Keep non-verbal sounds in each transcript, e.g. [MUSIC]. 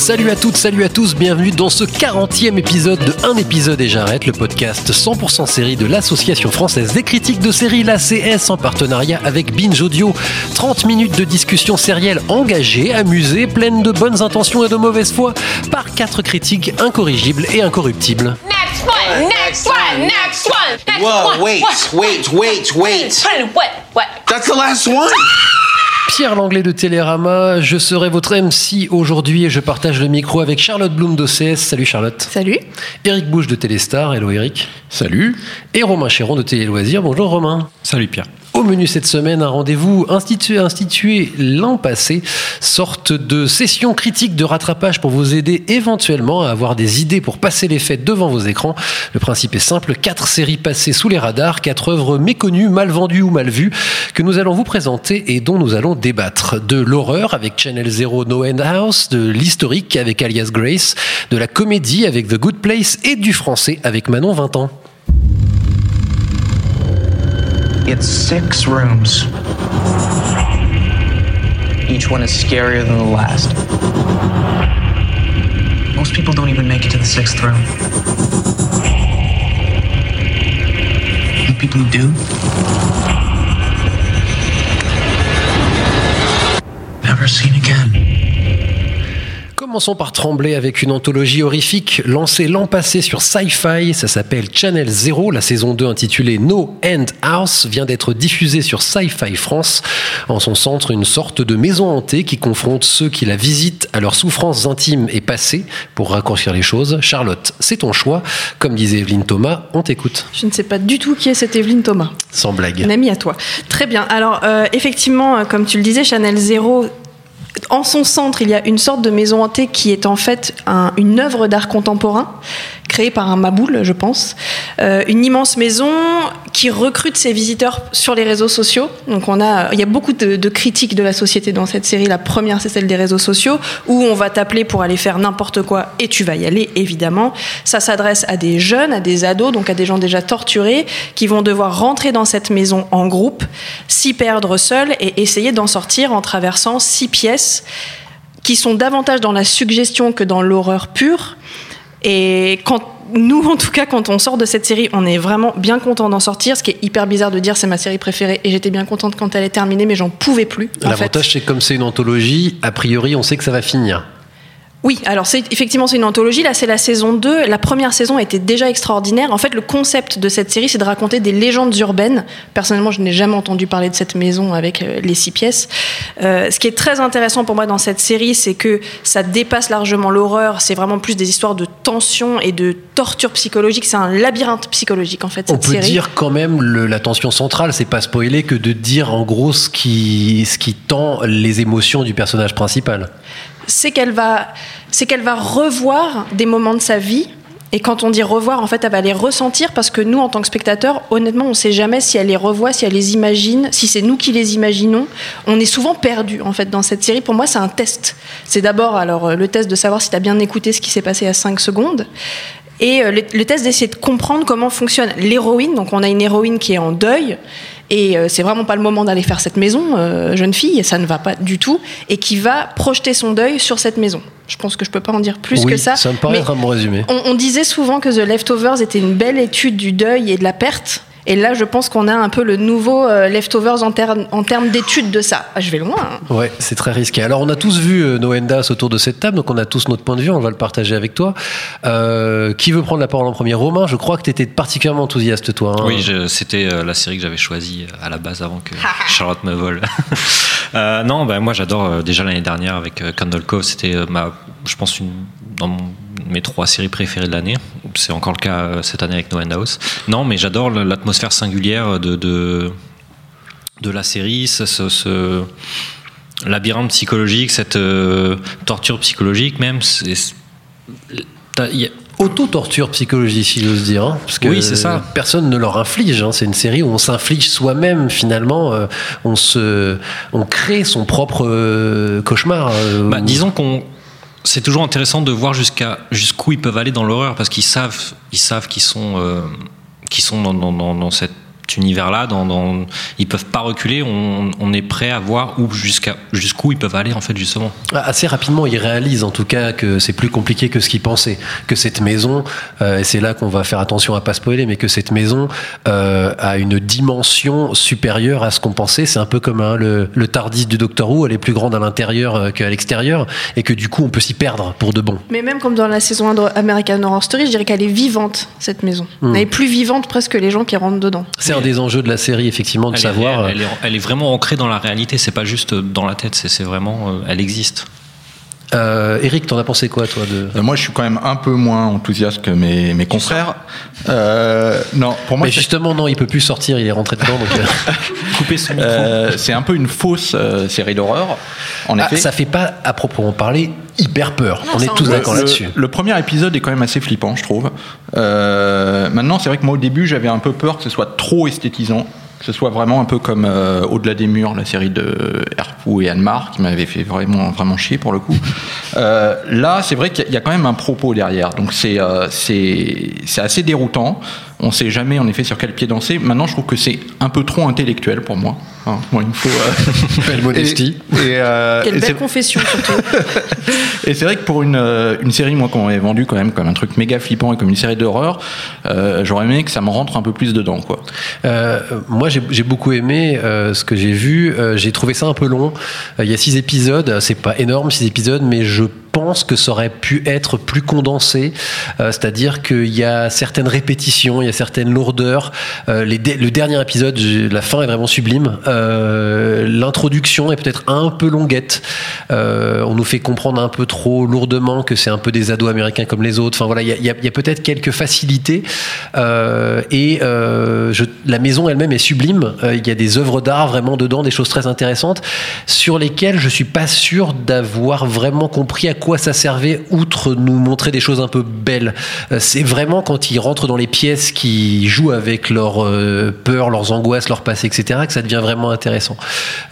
Salut à toutes, salut à tous, bienvenue dans ce 40e épisode de Un épisode et j'arrête, le podcast 100% série de l'Association française des critiques de séries, l'ACS, en partenariat avec Binge Audio. 30 minutes de discussion sérielle engagée, amusée, pleine de bonnes intentions et de mauvaise foi, par quatre critiques incorrigibles et incorruptibles. Next one, next one, next one, next Whoa, one. wait, wait, wait, wait. What? What? That's the last one? Pierre Langlais de Télérama, je serai votre MC aujourd'hui et je partage le micro avec Charlotte Bloom d'OCS. Salut Charlotte. Salut. Eric Bouche de Téléstar, hello Eric. Salut. Et Romain Chéron de Télé Loisirs, bonjour Romain. Salut Pierre. Au menu cette semaine, un rendez-vous institué, l'an passé, sorte de session critique de rattrapage pour vous aider éventuellement à avoir des idées pour passer les fêtes devant vos écrans. Le principe est simple, quatre séries passées sous les radars, quatre œuvres méconnues, mal vendues ou mal vues, que nous allons vous présenter et dont nous allons débattre. De l'horreur avec Channel Zero No End House, de l'historique avec Alias Grace, de la comédie avec The Good Place et du français avec Manon 20 ans. It's six rooms. Each one is scarier than the last. Most people don't even make it to the sixth room. The people who do never seen again. Commençons par trembler avec une anthologie horrifique lancée l'an passé sur Sci-Fi. Ça s'appelle Channel Zero. La saison 2 intitulée No End House vient d'être diffusée sur Sci-Fi France. En son centre, une sorte de maison hantée qui confronte ceux qui la visitent à leurs souffrances intimes et passées. Pour raccourcir les choses, Charlotte, c'est ton choix. Comme disait Evelyne Thomas, on t'écoute. Je ne sais pas du tout qui est cette Evelyne Thomas. Sans blague. Une amie à toi. Très bien. Alors, euh, effectivement, euh, comme tu le disais, Chanel Zero. En son centre, il y a une sorte de maison hantée qui est en fait un- une œuvre d'art contemporain par un maboule, je pense. Euh, une immense maison qui recrute ses visiteurs sur les réseaux sociaux. Donc on a, il y a beaucoup de, de critiques de la société dans cette série. La première, c'est celle des réseaux sociaux, où on va t'appeler pour aller faire n'importe quoi et tu vas y aller, évidemment. Ça s'adresse à des jeunes, à des ados, donc à des gens déjà torturés, qui vont devoir rentrer dans cette maison en groupe, s'y perdre seuls et essayer d'en sortir en traversant six pièces qui sont davantage dans la suggestion que dans l'horreur pure. Et quand nous, en tout cas, quand on sort de cette série, on est vraiment bien content d'en sortir. Ce qui est hyper bizarre de dire, c'est ma série préférée. Et j'étais bien contente quand elle est terminée, mais j'en pouvais plus. L'avantage, c'est que comme c'est une anthologie, a priori, on sait que ça va finir. Oui, alors c'est effectivement c'est une anthologie. Là, c'est la saison 2. La première saison était déjà extraordinaire. En fait, le concept de cette série, c'est de raconter des légendes urbaines. Personnellement, je n'ai jamais entendu parler de cette maison avec euh, les six pièces. Euh, ce qui est très intéressant pour moi dans cette série, c'est que ça dépasse largement l'horreur. C'est vraiment plus des histoires de tension et de torture psychologique. C'est un labyrinthe psychologique en fait. On Cette peut série. dire quand même le, la tension centrale, c'est pas spoiler que de dire en gros ce qui, ce qui tend les émotions du personnage principal. C'est qu'elle va, c'est qu'elle va revoir des moments de sa vie. Et quand on dit revoir, en fait, elle va les ressentir parce que nous, en tant que spectateurs, honnêtement, on ne sait jamais si elle les revoit, si elle les imagine, si c'est nous qui les imaginons. On est souvent perdu, en fait, dans cette série. Pour moi, c'est un test. C'est d'abord, alors, euh, le test de savoir si tu as bien écouté ce qui s'est passé à 5 secondes. Et euh, le, le test d'essayer de comprendre comment fonctionne l'héroïne. Donc, on a une héroïne qui est en deuil. Et euh, c'est vraiment pas le moment d'aller faire cette maison, euh, jeune fille, et ça ne va pas du tout, et qui va projeter son deuil sur cette maison. Je pense que je peux pas en dire plus oui, que ça. Ça me paraît mais être un bon résumé. on, on disait souvent que The Leftovers était une belle étude du deuil et de la perte. Et là, je pense qu'on a un peu le nouveau euh, Leftovers en, ter- en termes d'étude de ça. Ah, je vais loin. hein. Ouais, c'est très risqué. Alors, on a tous vu euh, Noendas autour de cette table, donc on a tous notre point de vue, on va le partager avec toi. Euh, qui veut prendre la parole en premier? Romain, je crois que tu étais particulièrement enthousiaste, toi. hein. Oui, c'était euh, la série que j'avais choisie à la base avant que [LAUGHS] Charlotte me vole. [LAUGHS] Euh, non, bah, moi j'adore euh, déjà l'année dernière avec euh, Candle Cove, c'était euh, ma, je pense une dans mon- mes trois séries préférées de l'année. C'est encore le cas euh, cette année avec No End House. Non, mais j'adore l'atmosphère singulière de, de de la série, ce, labyrinthe psychologique, cette euh, torture psychologique même. Auto-torture psychologique, si j'ose dire. hein, parce que Oui, c'est ça. Personne ne leur inflige. hein, C'est une série où on s'inflige soi-même, finalement. euh, on, se, on crée son propre euh, cauchemar. Bah, où- disons qu'on c'est toujours intéressant de voir jusqu'à jusqu'où ils peuvent aller dans l'horreur parce qu'ils savent ils savent qu'ils sont euh, qu'ils sont dans, dans, dans, dans cet univers-là, dans, dans, ils peuvent pas reculer. On, on est prêt à voir où jusqu'à jusqu'où ils peuvent aller en fait justement. Ah, Assez rapidement, ils réalisent en tout cas que c'est plus compliqué que ce qu'ils pensaient. Que cette maison, euh, et c'est là qu'on va faire attention à pas spoiler, mais que cette maison euh, a une dimension supérieure à ce qu'on pensait. C'est un peu comme hein, le, le Tardis du Docteur Who, elle est plus grande à l'intérieur euh, qu'à l'extérieur, et que du coup on peut s'y perdre pour de bon. Mais même comme dans la saison 1 de American Horror Story, je dirais qu'elle est vivante, cette maison. Hmm. Elle est plus vivante presque que les gens qui rentrent dedans. C'est un des enjeux de la série, effectivement, de Elle, savoir. est, elle, est, elle est vraiment ancrée dans la réalité. C'est pas juste dans la tête. C'est c'est vraiment euh, elle existe. Euh, Eric, t'en as pensé quoi, toi de... Euh, moi, je suis quand même un peu moins enthousiaste que mes, mes confrères. Euh, non, pour moi, Mais justement, non, il peut plus sortir, il est rentré dedans. Donc, euh, [LAUGHS] Couper son micro. euh, c'est un peu une fausse euh, série d'horreur. En ah, effet, ça fait pas, à proprement parler, hyper peur. Non, on est tous d'accord là-dessus. le premier épisode est quand même assez flippant, je trouve. Euh, maintenant, c'est vrai que moi, au début, j'avais un peu peur que ce soit trop esthétisant. Que ce soit vraiment un peu comme euh, Au-delà des murs, la série de Herpou et Anne-Mar, qui m'avait fait vraiment, vraiment chier pour le coup. Euh, là, c'est vrai qu'il y a- quand même un propos derrière. Donc, c'est euh, assez déroutant. On sait jamais, en effet, sur quel pied danser. Maintenant, je trouve que c'est un peu trop intellectuel pour moi. Hein, moi, il me faut. euh, [LAUGHS] [LAUGHS] Belle modestie. Et, et, euh, Quelle belle confession, surtout. [LAUGHS] et c'est vrai que pour une, euh, une série, moi, qu'on m'avait vendue quand même comme un truc méga flippant et comme une série d'horreur, euh, j'aurais aimé que ça me rentre un peu plus dedans, quoi. Euh, moi, j'ai beaucoup aimé euh, ce que j'ai vu. Euh, j'ai trouvé ça un peu long. Euh, Il y a six épisodes. C'est pas énorme, six épisodes, mais je pense que ça aurait pu être plus condensé. Euh, C'est-à-dire qu'il y a certaines répétitions, il y a certaines lourdeurs. Euh, les le dernier épisode, la fin est vraiment sublime. Euh, L'introduction est peut-être un peu longuette. Euh, on nous fait comprendre un peu trop lourdement que c'est un peu des ados américains comme les autres. Enfin voilà, il y a, peut-être quelques facilités. Euh, et la maison elle-même est sublime. Il y a des œuvres d'art vraiment dedans, des choses très intéressantes sur lesquelles je suis pas sûr d'avoir vraiment compris à quoi ça servait, outre nous montrer des choses un peu belles. C'est vraiment quand ils rentrent dans les pièces, qui jouent avec leurs peurs, leurs angoisses, leur passé, etc., que ça devient vraiment intéressant.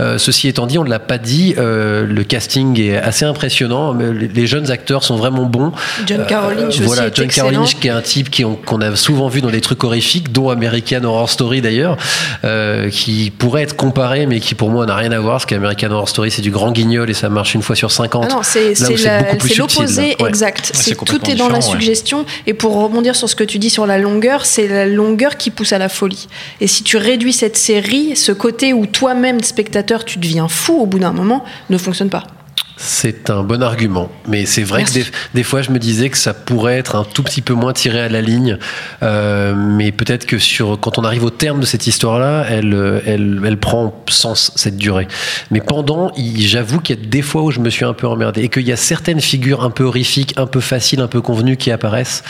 Euh, ceci étant dit, on ne l'a pas dit, euh, le casting est assez impressionnant. mais Les les jeunes acteurs sont vraiment bons. John Caroline, je Euh, voilà, aussi, est John excellent. Caroline, qui est un type qui- qu'on a souvent vu dans des trucs horrifiques, dont American Horror Story d'ailleurs, euh, qui pourrait être comparé, mais qui pour moi n'a rien à voir, parce qu'American Horror Story c'est du grand guignol et ça marche une fois sur 50. Ah non, c'est Là c'est où c'est la- beaucoup plus c'est subtil, l'opposé. Ouais. exact. tout est dans la ouais. suggestion. Et pour rebondir sur ce que tu dis sur la longueur, c'est la longueur qui pousse à la folie. Et si tu réduis cette série, ce côté où toi-même spectateur tu deviens fou au bout d'un moment, ne fonctionne pas. C'est un bon argument, mais c'est vrai Merci. que des, des fois je me disais que ça pourrait être un tout petit peu moins tiré à la ligne, Euh, mais peut-être que sur quand on arrive au terme de cette histoire-là, elle, euh, elle, elle prend sens cette durée. Mais pendant, j'avoue qu'il y a des fois où je me suis un peu emmerdé et qu'il y a certaines figures un peu horrifiques, un peu faciles, un peu convenues qui apparaissent,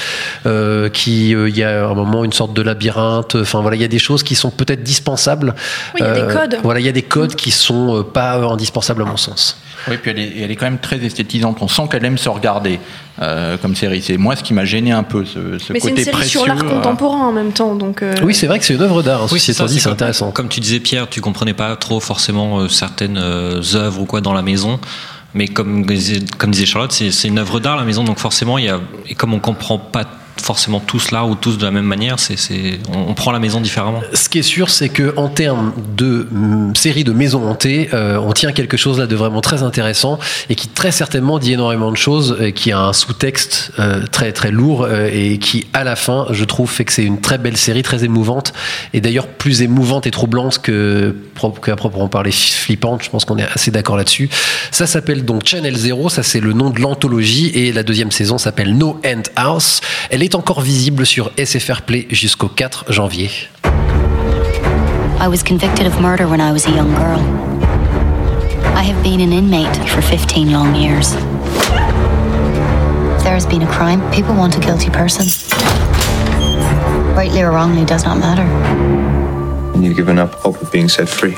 euh, qui euh, il y a un moment une sorte de labyrinthe. Enfin voilà, il y a des choses qui sont peut-être dispensables. Oui, il y a des Euh, codes. Voilà, il y a des codes qui sont pas indispensables à mon sens. Oui, puis elle est, elle est quand même très esthétisante. On sent qu'elle aime se regarder euh, comme série. C'est moi ce qui m'a gêné un peu, ce, ce Mais c'est côté une série précieux. sur l'art euh, contemporain en même temps, donc. euh, Oui, c'est vrai que c'est une œuvre d'art. Hein, Oui, c'est ça, c'est comme- intéressant. Comme tu disais, Pierre, tu comprenais pas trop forcément certaines œuvres ou quoi dans la maison. Mais comme, disait- comme disait Charlotte, c'est c'est une œuvre d'art la maison, donc forcément, il y a, et comme on comprend pas forcément tous l'art ou tous de la même manière, c'est on, on prend la maison différemment. Ce qui est sûr, c'est que en termes de mm, série de maisons hantées, euh, on tient quelque chose là de vraiment très intéressant et qui très certainement dit énormément de choses, et qui a un sous-texte euh, très très lourd euh, et qui à la fin, je trouve, fait que c'est une très belle série, très émouvante et d'ailleurs plus émouvante et troublante que qu'à proprement parler flippante. Je pense qu'on est assez d'accord là-dessus. Ça s'appelle donc Channel Zero, ça c'est le nom de l'anthologie et la deuxième saison s'appelle No End House. Elle est encore visible sur SFR Play jusqu'au 4 janvier. I was convicted of murder when I was a young girl. I have been an inmate for 15 long years. If there has been a crime, people want a guilty person. Rightly or wrongly does not matter. And you've given up hope of being set free.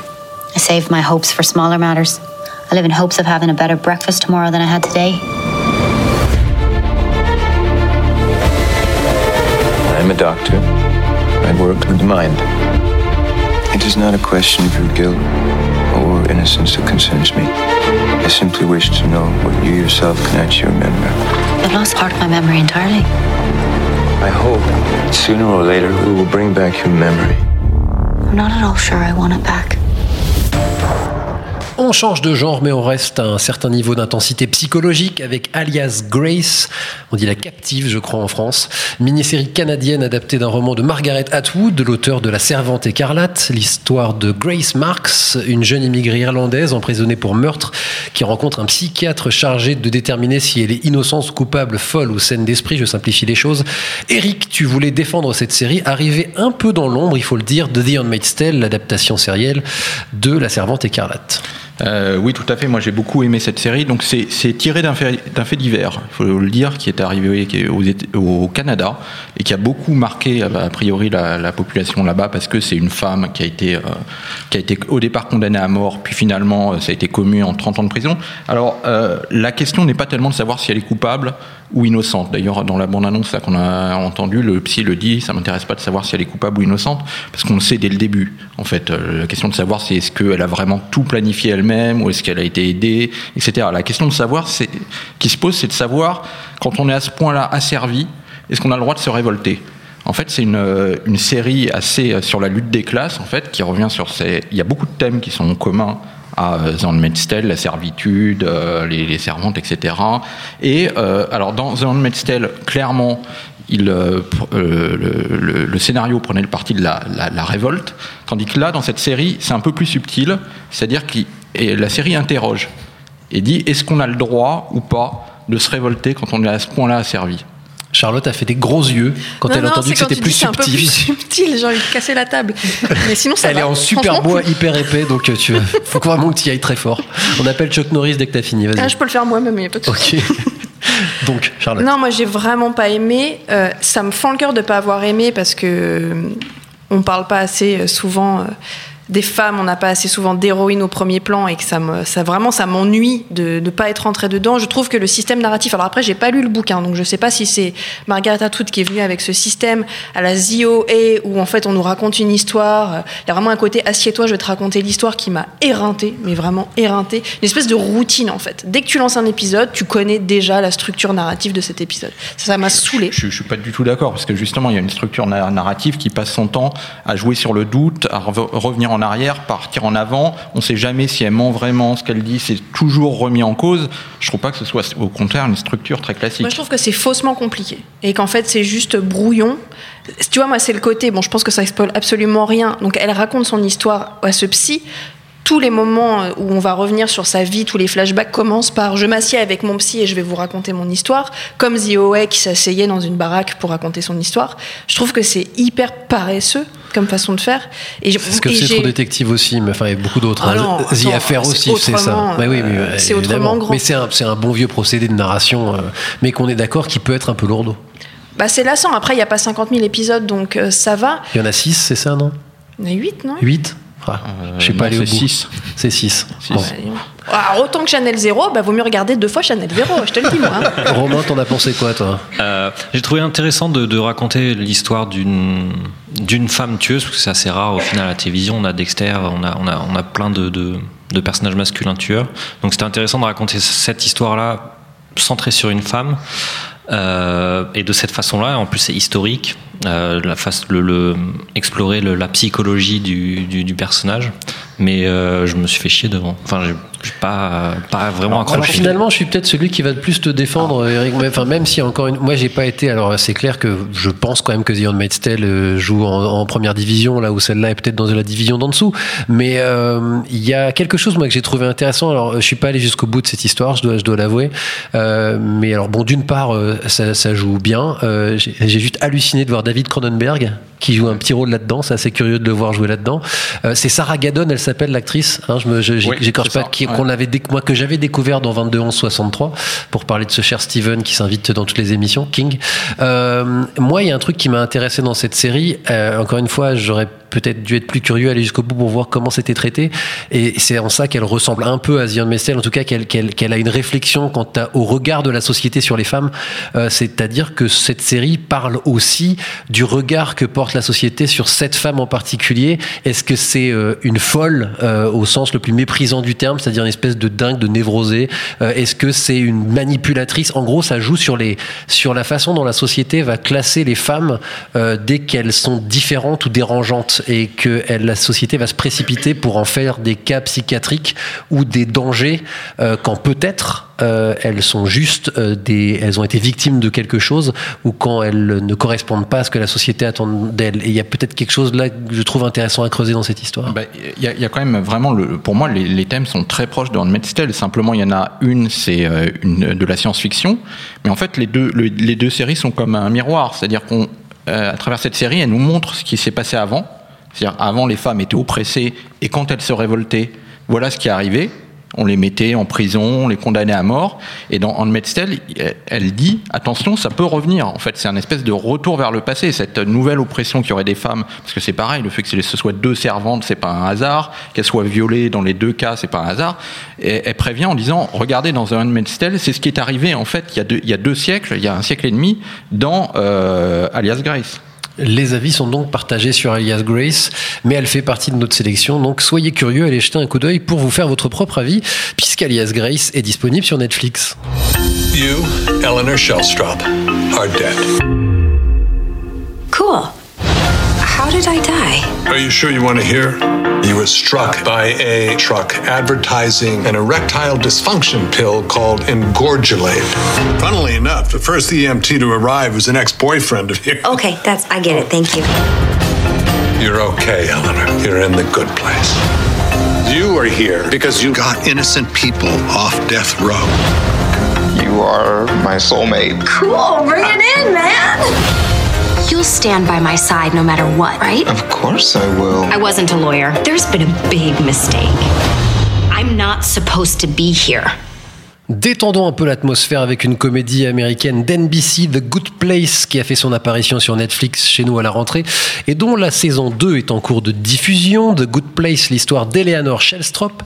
I saved my hopes for smaller matters. I live in hopes of having a better breakfast tomorrow than I had today. I'm a doctor. I work with the mind. It is not a question of your guilt or innocence that concerns me. I simply wish to know what you yourself can actually remember. I've lost part of my memory entirely. I hope sooner or later we will bring back your memory. I'm not at all sure I want it back. On change de genre, mais on reste à un certain niveau d'intensité psychologique avec Alias Grace. On dit la captive, je crois, en France. Mini-série canadienne adaptée d'un roman de Margaret Atwood, l'auteur de La Servante écarlate. L'histoire de Grace Marks, une jeune immigrée irlandaise emprisonnée pour meurtre qui rencontre un psychiatre chargé de déterminer si elle est innocente, coupable, folle ou saine d'esprit. Je simplifie les choses. Eric, tu voulais défendre cette série, arrivée un peu dans l'ombre, il faut le dire, de The Handmaid's Tale, l'adaptation sérielle de La Servante écarlate. Euh, oui, tout à fait. Moi, j'ai beaucoup aimé cette série. Donc, c'est tiré d'un fait, fait divers, il faut le dire, qui est arrivé au Canada et qui a beaucoup marqué, a priori, la, la population là-bas parce que c'est une femme qui a été, euh, qui a été au départ condamnée à mort, puis finalement, euh, ça a été commu en 30 ans de prison. Alors, euh, la question n'est pas tellement de savoir si elle est coupable ou innocente. D'ailleurs, dans la bande-annonce qu'on a entendu, le psy le dit, ça m'intéresse pas de savoir si elle est coupable ou innocente, parce qu'on le sait dès le début. En fait, Euh, la question de savoir c'est est-ce qu'elle a vraiment tout planifié elle-même ou est-ce qu'elle a été aidée, etc. La question de savoir, qui se pose, c'est de savoir quand on est à ce point-là asservi, est-ce qu'on a le droit de se révolter? En fait, c'est une, euh, une série assez euh, sur la lutte des classes, en fait, qui revient sur ces. Il y a beaucoup de thèmes qui sont communs à euh, Handmaid's Tale, la servitude, euh, les, servantes, etc. Et euh, alors, dans Tale, clairement, il, euh, euh, le, scénario prenait le parti de la, la- la révolte, tandis que là, dans cette série, c'est un peu plus subtil, c'est-à-dire que la série interroge et dit est-ce qu'on a le droit ou pas de se révolter quand on est à ce point-là asservi? Charlotte a fait des gros yeux quand Non, elle a entendu que c'était plus c'est un peu subtil. plus [LAUGHS] subtil, j'ai envie de casser la table. [LAUGHS] Mais sinon, ça Elle va. est en super bois hyper épais, donc euh, tu [LAUGHS] faut vraiment que tu y ailles très fort. On appelle Chuck Norris dès que t'as fini, Ah, je peux le faire moi-même, il n'y a pas de souci. Ok. donc, Charlotte. Non, moi j'ai vraiment pas aimé. Euh, ça me fend le cœur de pas avoir aimé parce que euh, on parle pas assez euh, souvent euh, des femmes, on n'a pas assez souvent d'héroïnes au premier plan et que ça, me, ça vraiment ça m'ennuie de ne pas être rentré dedans. Je trouve que le système narratif. Alors après, j'ai pas lu le bouquin, donc je sais pas si c'est Margaret Atwood qui est venue avec ce système à la ZOA où en fait on nous raconte une histoire. Il y a vraiment un côté assieds-toi, je vais te raconter l'histoire qui m'a éreinté, mais vraiment éreinté. Une espèce de routine en fait. Dès que tu lances un épisode, tu connais déjà la structure narrative de cet épisode. Ça m'a saoulé. Je, je suis pas du tout d'accord parce que justement il y a une structure na- narrative qui passe son temps à jouer sur le doute, à rev- revenir en arrière, partir en avant. On ne sait jamais si elle ment vraiment ce qu'elle dit, c'est toujours remis en cause. Je trouve pas que ce soit au contraire une structure très classique. Moi, je trouve que c'est faussement compliqué et qu'en fait, c'est juste brouillon. Tu vois, moi, c'est le côté. Bon, je pense que ça spoil absolument rien. Donc, elle raconte son histoire à ce psy. Tous les moments où on va revenir sur sa vie, tous les flashbacks commencent par je m'assieds avec mon psy et je vais vous raconter mon histoire, comme OA qui s'asseyait dans une baraque pour raconter son histoire. Je trouve que c'est hyper paresseux comme façon de faire. Et C'est ce que et c'est trop détective aussi, mais enfin, il y a beaucoup d'autres. Ah hein. non, The Affair aussi, c'est ça. Bah oui, mais, euh, euh, c'est autrement grand. Mais c'est un, bon vieux procédé de narration, euh, mais qu'on est d'accord qui peut être un peu lourdeau. Bah, c'est lassant. Après, il n'y a pas 50 000 épisodes, donc euh, ça va. Il y en a 6, c'est ça, non? Il y en a 8, non? 8 Je sais pas aller au c'est bout. six. C'est 6. Alors, autant que Chanel 0, bah, vaut mieux regarder deux fois Chanel 0, je te le dis, moi. hein. [LAUGHS] Romain, t'en as pensé quoi, toi? Euh, J'ai trouvé intéressant de, de raconter l'histoire d'une d'une femme tueuse, parce que c'est assez rare au final à la télévision. On a Dexter, on a, on a, on a plein de, de, de personnages masculins tueurs. Donc c'était intéressant de raconter cette histoire-là centrée sur une femme. Euh, et de cette façon-là, en plus c'est historique, euh, la face, le, le- explorer le- la psychologie du, du, du personnage. Mais euh, je me suis fait chier devant. Enfin, j'ai j'ai pas, pas vraiment Alors accroché. finalement, je suis peut-être celui qui va le plus te défendre, Eric. Mais, enfin, même si encore une, moi j'ai pas été. Alors c'est clair que je pense quand même que The Handmaid's Tale euh, joue en, en première division, là où celle-là est peut-être dans la division d'en dessous. Mais euh, il y a quelque chose moi que j'ai trouvé intéressant. Alors je suis pas allé jusqu'au bout de cette histoire, je dois, je dois l'avouer. Euh, mais alors bon, d'une part, ça, ça joue bien. J'ai juste halluciné de voir David Cronenberg qui joue un petit rôle là-dedans. C'est assez curieux de le voir jouer là-dedans. C'est Sarah Gaddon, elle s'appelle l'actrice. Hein, je me, je- Oui, j'écorche c'est pas, qui, ouais. qu'on avait déc- moi que j'avais découvert dans 22 11 63 pour parler de ce cher Steven qui s'invite dans toutes les émissions King. Euh, moi, il y a un truc qui m'a intéressé dans cette série. Euh, encore une fois, j'aurais peut-être dû être plus curieux, aller jusqu'au bout pour voir comment c'était traité. Et c'est en ça qu'elle ressemble un peu à Zion Mestel, en tout cas qu'elle qu'elle qu'elle a une réflexion quant au regard de la société sur les femmes. Euh, C'est-à-dire que cette série parle aussi du regard que porte la société sur cette femme en particulier. Est-ce que c'est euh, une folle euh, au sens le plus méprisant du terme, c'est-à-dire une espèce de dingue, de névrosée Euh, Est-ce que c'est une manipulatrice? En gros, ça joue sur les sur la façon dont la société va classer les femmes euh, dès qu'elles sont différentes ou dérangeantes et que la société va se précipiter pour en faire des cas psychiatriques ou des dangers euh, quand peut-être euh, elles sont juste euh, des elles ont été victimes de quelque chose ou quand elles ne correspondent pas à ce que la société attend d'elles et il y a peut-être quelque chose là que je trouve intéressant à creuser dans cette histoire. Bah, Il y, a- quand même vraiment, pour moi, les, thèmes sont très proches de Handmaid's Tale. Simplement, il y en a une, c'est euh, de la science-fiction, mais en fait, les deux, le- les deux séries sont comme un miroir. C'est-à-dire qu'on, à travers cette série, elle nous montre ce qui s'est passé avant. C'est-à-dire, avant, les femmes étaient oppressées, et quand elles se révoltaient, voilà ce qui est arrivé. On les mettait en prison, on les condamnait à mort. Et dans Handmaid's Tale, elle- dit attention, ça peut revenir. En fait, c'est un espèce de retour vers le passé. Cette nouvelle oppression qu'il y aurait des femmes, parce que c'est pareil, le fait que ce soit deux servantes, c'est pas un hasard. Qu'elles soient violées dans les deux cas, c'est pas un hasard. Et elle prévient en disant regardez, dans Handmaid's Tale, c'est ce qui est arrivé en fait il y a deux, il y a deux siècles, il y a un siècle et demi, dans euh, Alias Grace. Les avis sont donc partagés sur Alias Grace, mais elle fait partie de notre sélection, donc soyez curieux, allez jeter un coup d'œil pour vous faire votre propre avis, puisqu'Alias Grace est disponible sur Netflix. You, Eleanor Shellstrop, are dead. Cool. How did I die? Are you sure you want to hear? You were struck by a truck advertising an erectile dysfunction pill called Engorgulate. Funnily enough, the first EMT to arrive was an ex-boyfriend of yours. Okay, that's I get it. Thank you. You're okay, Eleanor. You're in the good place. You are here because you got innocent people off death row. You are my soulmate. Cool. Bring it in, man. You'll stand by my side no matter what, right? Of course I will. I wasn't a lawyer. There's been a big mistake. I'm not supposed to be here. Détendons un peu l'atmosphère avec une comédie américaine d'NBC, The Good Place, qui a fait son apparition sur Netflix chez nous à la rentrée et dont la saison 2 est en cours de diffusion. The Good Place, l'histoire d'Eleanor Shellstrop,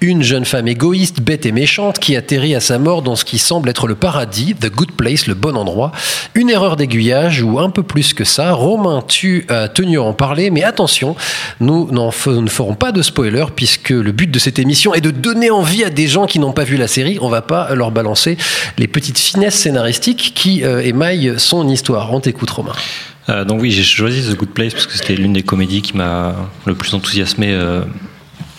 une jeune femme égoïste, bête et méchante qui atterrit à sa mort dans ce qui semble être le paradis, The Good Place, le bon endroit. Une erreur d'aiguillage ou un peu plus que ça. Romain, tu as tenu à en parler, mais attention, nous ne ferons pas de spoiler puisque le but de cette émission est de donner envie à des gens qui n'ont pas vu la série. On va pas leur balancer les petites finesses scénaristiques qui euh, émaillent son histoire. On t'écoute, Romain. Euh, donc oui, j'ai choisi The Good Place parce que c'était l'une des comédies qui m'a le plus enthousiasmé euh,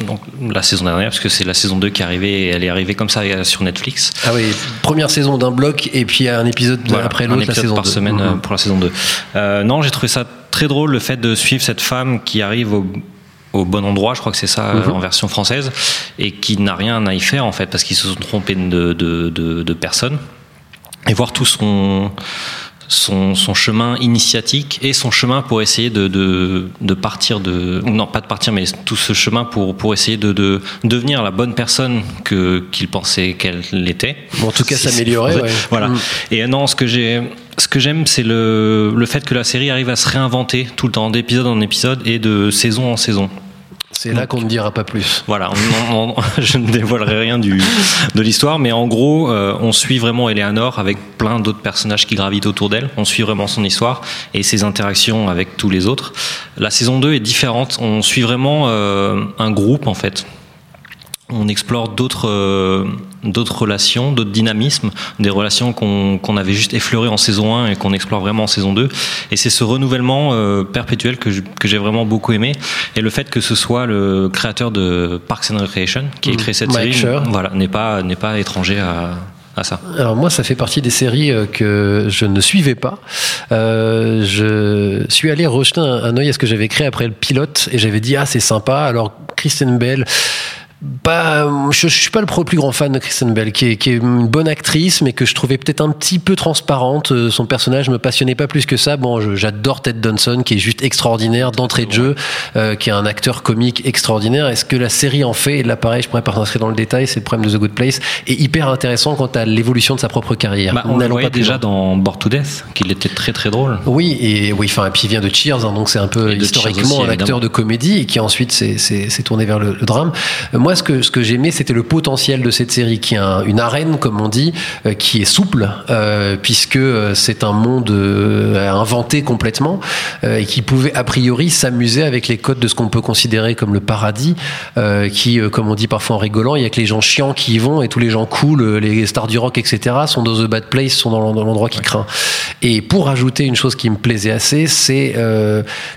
donc, la saison dernière, parce que c'est la saison 2 qui est arrivée, et elle est arrivée comme ça sur Netflix. Ah oui, première saison d'un bloc et puis un épisode Voilà, après l'autre la épisode saison par 2. semaine Mhm. pour la saison 2. Euh, non, j'ai trouvé ça très drôle le fait de suivre cette femme qui arrive au, au bon endroit, je crois que c'est ça Mhm. en version française, et qui n'a rien à y faire en fait parce qu'ils se sont trompés de, de, de, de personnes. Et voir tout son, son, son chemin initiatique et son chemin pour essayer de, de, de partir de. Non, pas de partir, mais tout ce chemin pour, pour essayer de, de devenir la bonne personne que qu'il pensait qu'elle l'était. Bon, en tout cas, s'améliorer, ouais. Voilà. Mm. Et euh, non, ce que j'ai, ce que j'aime, c'est le, le fait que la série arrive à se réinventer tout le temps, d'épisode en épisode et de saison en saison. C'est là qu'on ne dira pas plus. Voilà, on- on- on- [LAUGHS] je ne dévoilerai rien du, de l'histoire, mais en gros, euh, on suit vraiment Eleanor avec plein d'autres personnages qui gravitent autour d'elle. On suit vraiment son histoire et ses interactions avec tous les autres. La saison 2 est différente. On suit vraiment euh, un groupe, en fait. On explore d'autres euh, d'autres relations, d'autres dynamismes, des relations qu'on avait juste effleurées en saison 1 et qu'on explore vraiment en saison 2. Et c'est ce renouvellement euh, perpétuel que je- que j'ai vraiment beaucoup aimé. Et le fait que ce soit le créateur de Parks and Recreation qui a Mhm. créé cette Mike série, voilà, n'est pas n'est pas étranger à, à ça. Alors moi, ça fait partie des séries euh, que je ne suivais pas. Euh, je suis allé rejeter un, un œil à ce que j'avais créé après le pilote et j'avais dit ah c'est sympa. Alors Kristen Bell Bah, je, je suis pas le plus grand fan de Kristen Bell, qui est, qui est une bonne actrice, mais que je trouvais peut-être un petit peu transparente. Euh, Son personnage me passionnait pas plus que ça. Bon, j'adore Ted Danson, qui est juste extraordinaire d'entrée de jeu, euh, qui est un acteur comique extraordinaire. Est-ce que la série en fait Et là, pareil, je pourrais pas rentrer dans le détail. C'est le problème de The Good Place. Et hyper intéressant quant à l'évolution de sa propre carrière? Bah, on le voyait déjà dans Born to Death, qu'il était très très drôle. Oui, et oui, enfin, et puis il vient de Cheers, hein, donc c'est un peu historiquement aussi, un acteur de comédie et qui ensuite s'est- tourné vers le, le drame. Euh, Moi, ce que, ce que j'aimais, c'était le potentiel de cette série, qui est un- une arène, comme on dit, euh, qui est souple, euh, puisque euh, c'est un monde inventé complètement et qui pouvait a priori s'amuser avec les codes de ce qu'on peut considérer comme le paradis, qui, comme on dit parfois en rigolant, il y a que les gens chiants qui y vont et tous les gens cool, les stars du rock, etc., sont dans the bad place, sont dans, l'endroit qui craint. Et pour ajouter une chose qui me plaisait assez, c'est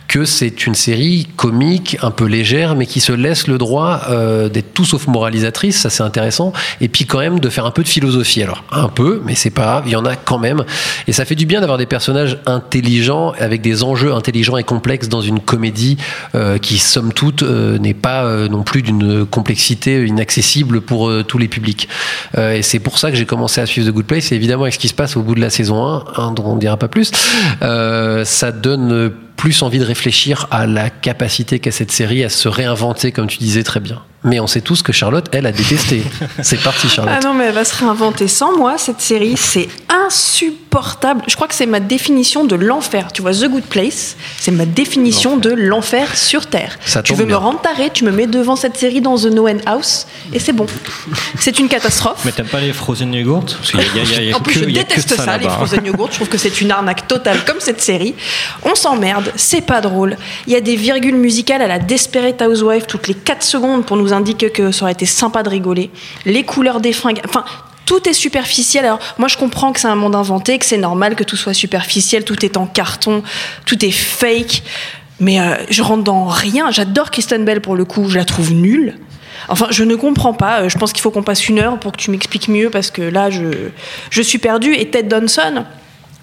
que c'est une série comique, un peu légère, mais qui se laisse le droit euh, d'être tout sauf moralisatrice, ça c'est intéressant, et puis quand même de faire un peu de philosophie. Alors un peu, mais c'est pas grave, il y en a quand même, et ça fait du bien d'avoir des personnages intelligents avec des enjeux intelligents et complexes dans une comédie euh, qui, somme toute, euh, n'est pas euh, non plus d'une complexité inaccessible pour tous les publics. Et c'est pour ça que j'ai commencé à suivre The Good Place. Et évidemment, avec ce qui se passe au bout de la saison 1, hein, dont on ne dira pas plus, ça donne plus envie de réfléchir à la capacité qu'a cette série à se réinventer, comme tu disais très bien. Mais on sait tous que Charlotte, elle, a détesté. C'est parti, Charlotte. Ah non, mais elle va se réinventer sans moi, cette série. C'est insupportable. Je crois que c'est ma définition de l'enfer. Tu vois, The Good Place, c'est ma définition de l'enfer sur Terre. Ça tu veux me rendre taré, tu me mets devant cette série dans The Noen House, et c'est bon. C'est une catastrophe. Mais t'aimes pas les frozen yogurt Parce qu'il y a- il y a- il y a [LAUGHS] En plus, que- je déteste ça, les frozen yogurt. Je trouve que c'est une arnaque totale, comme cette série. On s'emmerde, c'est pas drôle. Il y a des virgules musicales à la Desperate Housewife toutes les 4 secondes pour nous indiquer que ça aurait été sympa de rigoler. Les couleurs des fringues. Enfin. Tout est superficiel. Alors, moi, je comprends que c'est un monde inventé, que c'est normal que tout soit superficiel, tout est en carton, tout est fake. Mais euh, je rentre dans rien. J'adore Kristen Bell pour le coup, je la trouve nulle. Enfin, je ne comprends pas. Euh, Je pense qu'il faut qu'on passe une heure pour que tu m'expliques mieux parce que là, je, je suis perdue. Et Ted Danson,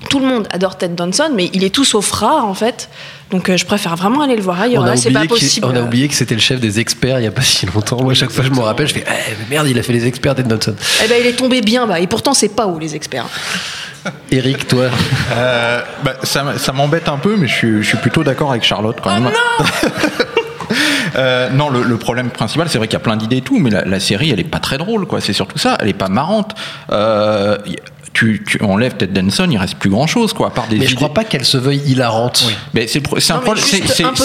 tout le monde adore Ted Danson, mais il est tout sauf rare en fait. Donc euh, je préfère vraiment aller le voir ailleurs. On a, Là, c'est pas possible. on a oublié que c'était le chef des experts il n'y a pas si longtemps. Moi, à chaque fois, je me rappelle, je fais eh, merde, il a fait les experts Ted Danson. Eh ben, il est tombé bien bas. Et pourtant, c'est pas où les experts. [LAUGHS] Eric, toi Euh, bah, ça, m'embête un peu, mais je suis, je suis plutôt d'accord avec Charlotte quand même. [LAUGHS] Euh, non, le, le problème principal, c'est vrai qu'il y a plein d'idées et tout, mais la, la série, elle est pas très drôle, quoi. C'est surtout ça. Elle est pas marrante. Euh, y- tu, tu enlèves Ted Danson, il reste plus grand chose, quoi, à part des Mais idées. je crois pas qu'elle se veuille hilarante. Mais c'est un peu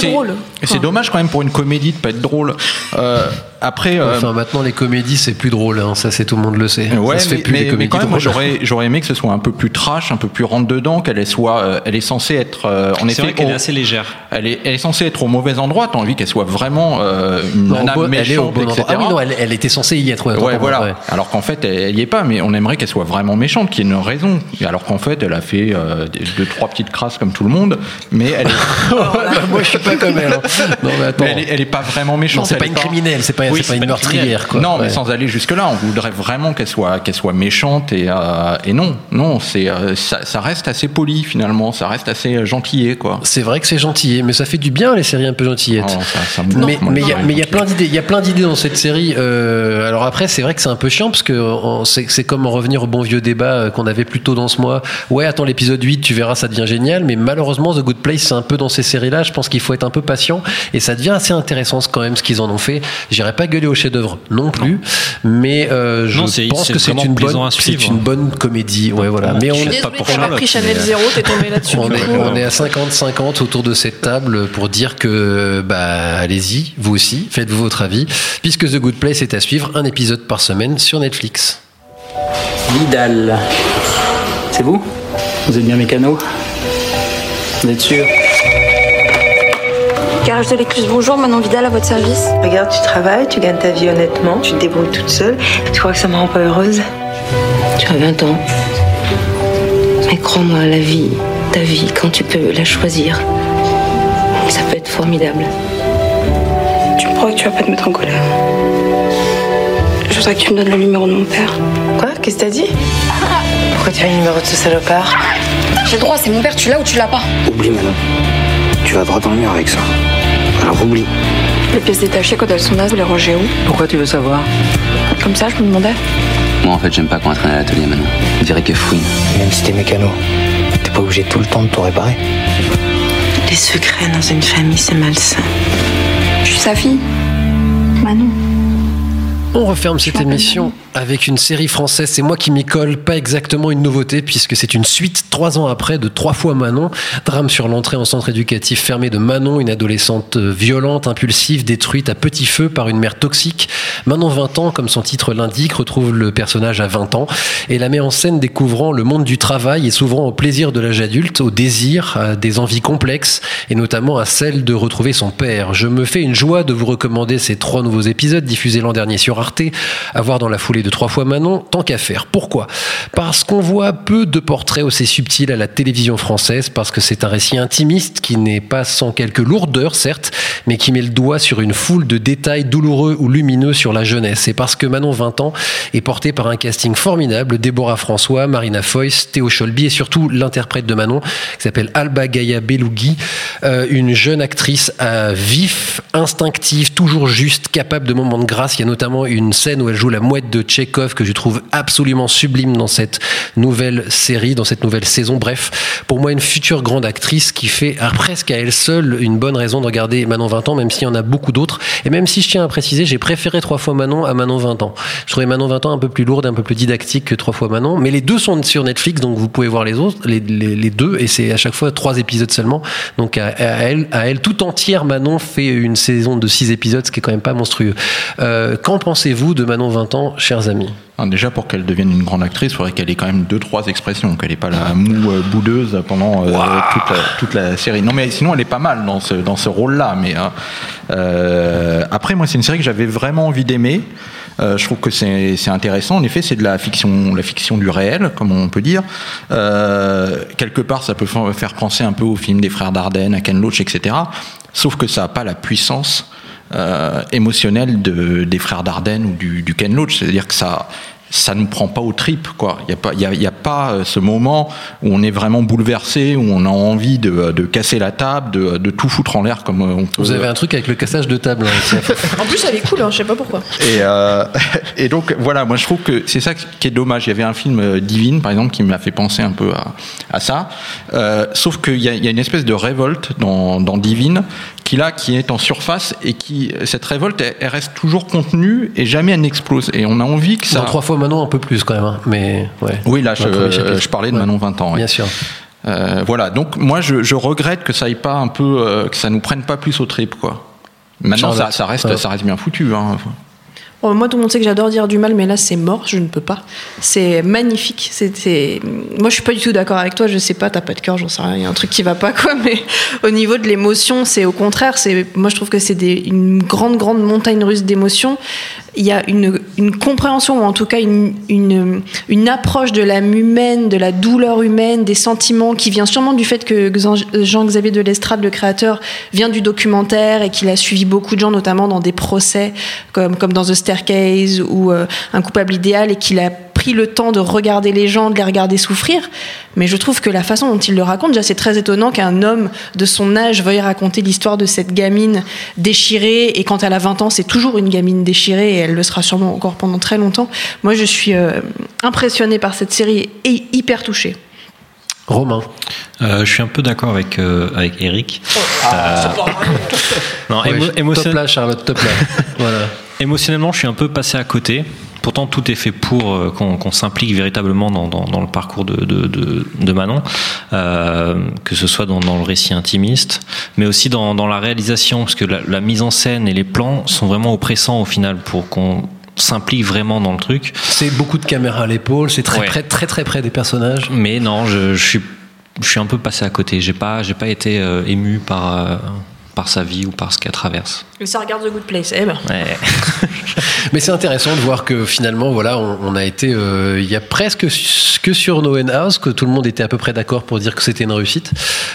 drôle. C'est dommage quand même pour une comédie de pas être drôle. Euh, après. euh, Enfin, maintenant, les comédies, c'est plus drôle. hein. Ça, c'est tout le monde le sait. Ouais, ça se fait mais, plus mais- les mais comédies quand même, moi, j'aurais, j'aurais aimé que ce soit un peu plus trash, un peu plus rentre dedans, qu'elle soit, euh, elle est censée être, euh, en C'est effet, vrai qu'elle au- est assez légère. elle est, elle est censée être au mauvais endroit. T'as envie qu'elle soit vraiment euh, une Non, nana bon- elle est au méchante, bon endroit. etc. Ah oui, non, elle, elle était censée y être. ouais, Ouais, voilà. ouais. Alors qu'en fait, elle, elle y est pas, mais on aimerait qu'elle soit vraiment méchante, qu'il y ait une raison. Et Alors qu'en fait, elle a fait euh, deux, trois petites crasses comme tout le monde, mais elle est, [LAUGHS] Moi, je suis pas comme elle. hein. Non, mais attends. mais elle, est, elle est pas vraiment méchante. Non, c'est pas une criminelle, c'est pas, Oui, c'est pas une meurtrière. Quoi. Non, mais sans aller jusque-là, on voudrait vraiment qu'elle soit, qu'elle soit méchante et, euh, et non, non, c'est, euh, ça, ça reste assez poli finalement, ça reste assez euh, gentillé quoi. C'est vrai que c'est gentil, mais ça fait du bien les séries un peu gentillettes. Oh, ça- ça me mais il y y a plein d'idées, il y a plein d'idées dans cette série. Euh, alors après, c'est vrai que c'est un peu chiant parce que c'est comme en revenir au bon vieux débat qu'on avait plus tôt dans ce mois. Ouais, attends l'épisode 8, tu verras, ça devient génial. Mais malheureusement, The Good Place, c'est un peu dans ces séries-là. Je pense qu'il faut être un peu patient et ça devient assez intéressant quand même ce qu'ils en ont fait. J'irai pas gueuler au chef-d'œuvre non plus, mais euh, je Non, pense c'est que c'est une bonne, c'est une bonne comédie. Ouais, voilà. Mais Je on suis pas pour pas Charlotte, pris Chanel mais- t'es tombé là-dessus. On est à 50-50 autour de cette table pour dire que, bah, allez-y, vous aussi, faites-vous votre avis, puisque The Good Place est à suivre un épisode par semaine sur Netflix. Vidal. C'est vous? Vous êtes bien mécano? Vous êtes sûr? Garage de l'écluse, bonjour, Manon Vidal à votre service. Regarde, tu travailles, tu gagnes ta vie honnêtement, tu te débrouilles toute seule. Tu crois que ça me rend pas heureuse? Tu as 20 ans. Mais crois-moi, la vie, ta vie, quand tu peux la choisir, ça peut être formidable. Tu me promets que tu vas pas te mettre en colère? Je voudrais que tu me donnes le numéro de mon père. Quoi? Qu'est-ce que t'as dit? Pourquoi tu as le numéro de ce salopard? J'ai le droit, c'est mon père, tu l'as ou tu l'as pas? Oublie Manon. Tu vas droit dans le mur avec ça. Alors oublie. Les pièces détachées, quand elles sont là, vous les rangez où? Pourquoi tu veux savoir? Comme ça, je me demandais. Moi, en fait, j'aime pas qu'on traîne à l'atelier maintenant. On dirait qu'elle fouine. Même si t'es mécano, t'es pas obligé tout le temps de tout réparer. Les secrets dans une famille, c'est malsain. Je suis sa fille. Manon. On referme cette émission avec une série française, c'est moi qui m'y colle, pas exactement une nouveauté puisque c'est une suite trois ans après de Trois fois Manon, drame sur l'entrée en centre éducatif fermé de Manon, une adolescente violente, impulsive, détruite à petit feu par une mère toxique. Manon 20 ans, comme son titre l'indique, retrouve le personnage à 20 ans et la met en scène découvrant le monde du travail et s'ouvrant au plaisir de l'âge adulte, au désir, à des envies complexes et notamment à celle de retrouver son père. Je me fais une joie de vous recommander ces trois nouveaux épisodes diffusés l'an dernier sur Arte, à voir dans la foulée de trois fois Manon, tant qu'à faire. Pourquoi? Parce qu'on voit peu de portraits aussi subtils à la télévision française, parce que c'est un récit intimiste qui n'est pas sans quelques lourdeurs, certes, mais qui met le doigt sur une foule de détails douloureux ou lumineux sur la jeunesse. Et parce que Manon 20 ans est porté par un casting formidable, Déborah François, Marina Foïs, Théo Scholby et surtout l'interprète de Manon, qui s'appelle Alba Gaia Belougui, euh, une jeune actrice vif, instinctive, toujours juste, capable de moments de grâce. Il y a notamment une scène où elle joue la mouette de Tchekhov que je trouve absolument sublime dans cette nouvelle série, dans cette nouvelle saison. Bref, pour moi, une future grande actrice qui fait à presque à elle seule une bonne raison de regarder Manon 20 ans, même s'il y en a beaucoup d'autres. Et même si je tiens à préciser, j'ai préféré trois fois Manon à Manon 20 ans. Je trouvais Manon 20 ans un peu plus lourde, un peu plus didactique que trois fois Manon. Mais les deux sont sur Netflix, donc vous pouvez voir les autres, les, deux, et c'est à chaque fois trois épisodes seulement. Donc à, à elle, à elle tout entière, Manon fait une saison de six épisodes, ce qui est quand même pas monstrueux. Euh, Qu'en pensez-vous de Manon 20 ans, chers amis Alors, déjà, pour qu'elle devienne une grande actrice, il faudrait qu'elle ait quand même deux, trois expressions, qu'elle n'ait pas la moue euh, boudeuse pendant euh, toute, la, toute la série. Non, mais sinon, elle est pas mal dans ce, dans ce rôle-là. Mais euh, euh, après, moi, c'est une série que j'avais vraiment envie d'aimer. Je trouve que c'est c'est intéressant. En effet, c'est de la fiction, la fiction du réel, comme on peut dire. Quelque part, ça peut fa- faire penser un peu au film des frères Dardenne, à Ken Loach, etc. Sauf que ça n'a pas la puissance euh, émotionnelle de, des frères Dardenne ou du, du Ken Loach. C'est-à-dire que ça ça nous prend pas aux tripes quoi. Il y a pas y a, il y a pas euh, ce moment où on est vraiment bouleversé, où on a envie de, de casser la table, de, de tout foutre en l'air comme on peut. Vous avez un truc avec le cassage de table. hein. [LAUGHS] En plus, elle est cool, hein, je sais pas pourquoi. Et, euh, [LAUGHS] et donc voilà, moi je trouve que c'est ça qui est dommage. Il y avait un film Divine, par exemple, qui m'a fait penser un peu à, à ça. Euh, sauf qu'il y, a- il y a une espèce de révolte dans, dans Divine qui là, qui est en surface et qui cette révolte, elle, elle reste toujours contenue et jamais elle n'explose. Et on a envie que ça. Dans trois fois Manon, un peu plus quand même. hein, Mais ouais. Oui, là, je, parlais de Manon 20 ans. Bien sûr. Euh, voilà, donc moi je, je regrette que ça aille pas un peu, euh, que ça nous prenne pas plus au trip, quoi. Maintenant, ça, reste, Ouais. ça reste bien foutu. Hein. Moi, tout le monde sait que j'adore dire du mal, mais là, c'est mort, je ne peux pas. C'est magnifique. C'est- Moi, je suis pas du tout d'accord avec toi. Je sais pas, t'as pas de cœur, j'en sais rien. Il y a un truc qui va pas, quoi. [LAUGHS] Mais au niveau de l'émotion, c'est au contraire. C'est, moi, je trouve que c'est une grande, grande montagne russe d'émotions. Il y a une, compréhension, ou en tout cas une, une, approche de l'âme humaine, de la douleur humaine, des sentiments, qui vient sûrement du fait que Jean- Jean-Xavier de Lestrade, le créateur, vient du documentaire et qu'il a suivi beaucoup de gens, notamment dans des procès, comme, comme dans The Staircase ou euh, Un coupable idéal, et qu'il a pris le temps de regarder les gens, de les regarder souffrir. Mais je trouve que la façon dont il le raconte, déjà, c'est très étonnant qu'un homme de son âge veuille raconter l'histoire de cette gamine déchirée. Et quand elle a 20 ans, c'est toujours une gamine déchirée et elle le sera sûrement encore pendant très longtemps. Moi, je suis euh, impressionnée par cette série et hyper touchée. Romain. Euh, je suis un peu d'accord avec, euh, avec Eric. Euh, non, Ouais, émo- top émotion- là, Charlotte, top là. [LAUGHS] voilà. Émotionnellement, je suis un peu passé à côté. Pourtant, tout est fait pour euh, qu'on s'implique véritablement dans, dans- dans le parcours de, de, de- de Manon, euh, que ce soit dans, dans le récit intimiste, mais aussi dans, dans la réalisation, parce que la, la mise en scène et les plans sont vraiment oppressants au final pour qu'on s'implique vraiment dans le truc. C'est beaucoup de caméras à l'épaule, c'est très, Ouais. près, très très près des personnages. Mais non, je, je suis, je suis un peu passé à côté. J'ai pas, j'ai pas été euh, ému par, euh, par sa vie ou par ce qu'elle traverse. Et ça regarde The Good Place. Eh ben. Ouais. [LAUGHS] Mais c'est intéressant de voir que finalement, voilà, on, on a été, euh, il y a presque que sur No End House que tout le monde était à peu près d'accord pour dire que c'était une réussite.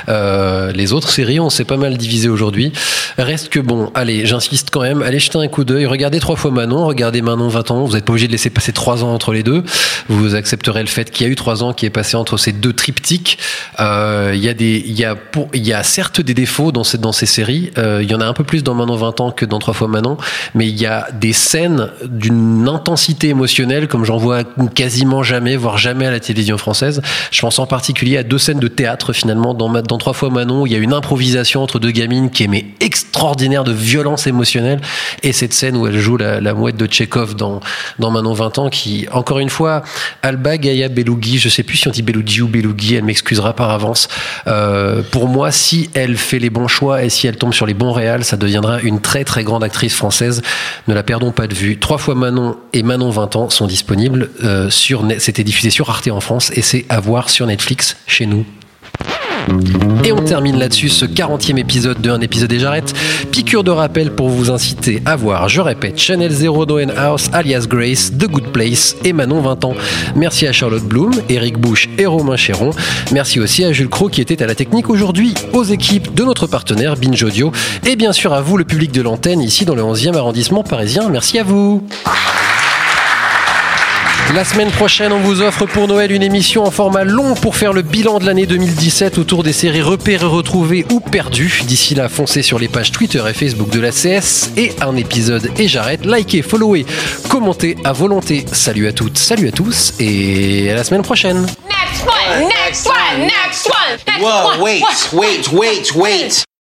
Euh, les autres séries, on s'est pas mal divisé aujourd'hui. Reste que bon, allez, j'insiste quand même, allez jeter un coup d'œil, regardez trois fois Manon, regardez Manon 20 ans. Vous n'êtes pas obligé de laisser passer trois ans entre les deux. Vous accepterez le fait qu'il y a eu trois ans qui est passé entre ces deux triptyques. Euh, Il y a des, il y a il y a certes des défauts dans ces dans ces séries. Euh, Il y en a un peu plus dans Manon 20 20 ans que dans Trois fois Manon, mais il y a des scènes d'une intensité émotionnelle comme j'en vois quasiment jamais, voire jamais à la télévision française. Je pense en particulier à deux scènes de théâtre finalement dans, dans Trois fois Manon. où Il y a une improvisation entre deux gamines qui est extraordinaire de violence émotionnelle et cette scène où elle joue la, mouette de Tchekhov dans, dans Manon 20 ans qui, encore une fois, Alba Gaïa Belougui, je sais plus si on dit Belougui ou Belougui, elle m'excusera par avance. Euh, pour moi, si elle fait les bons choix et si elle tombe sur les bons réals, ça deviendra une très très grande actrice française. Ne la perdons pas de vue. Trois fois Manon et Manon 20 ans sont disponibles euh, sur, c'était diffusé sur Arte en France et c'est à voir sur Netflix chez nous. Et on termine là-dessus ce 40e épisode de Un épisode et j'arrête. Piqûre de rappel pour vous inciter à voir, je répète, Channel Zero Noen House, alias Grace, The Good Place et Manon 20 ans. Merci à Charlotte Bloom, Eric Bush et Romain Chéron. Merci aussi à Jules Cro qui était à la technique aujourd'hui, aux équipes de notre partenaire Binge Audio et bien sûr à vous le public de l'antenne ici dans le 11e arrondissement parisien. Merci à vous. La semaine prochaine, on vous offre pour Noël une émission en format long pour faire le bilan de l'année 2017 autour des séries repérées, retrouvées ou perdues. D'ici là, foncez sur les pages Twitter et Facebook de la CS et un épisode et j'arrête. Likez, followez, commentez à volonté. Salut à toutes, salut à tous et à la semaine prochaine. Next one, next one, next one, next Whoa, one. wait, wait, wait, wait.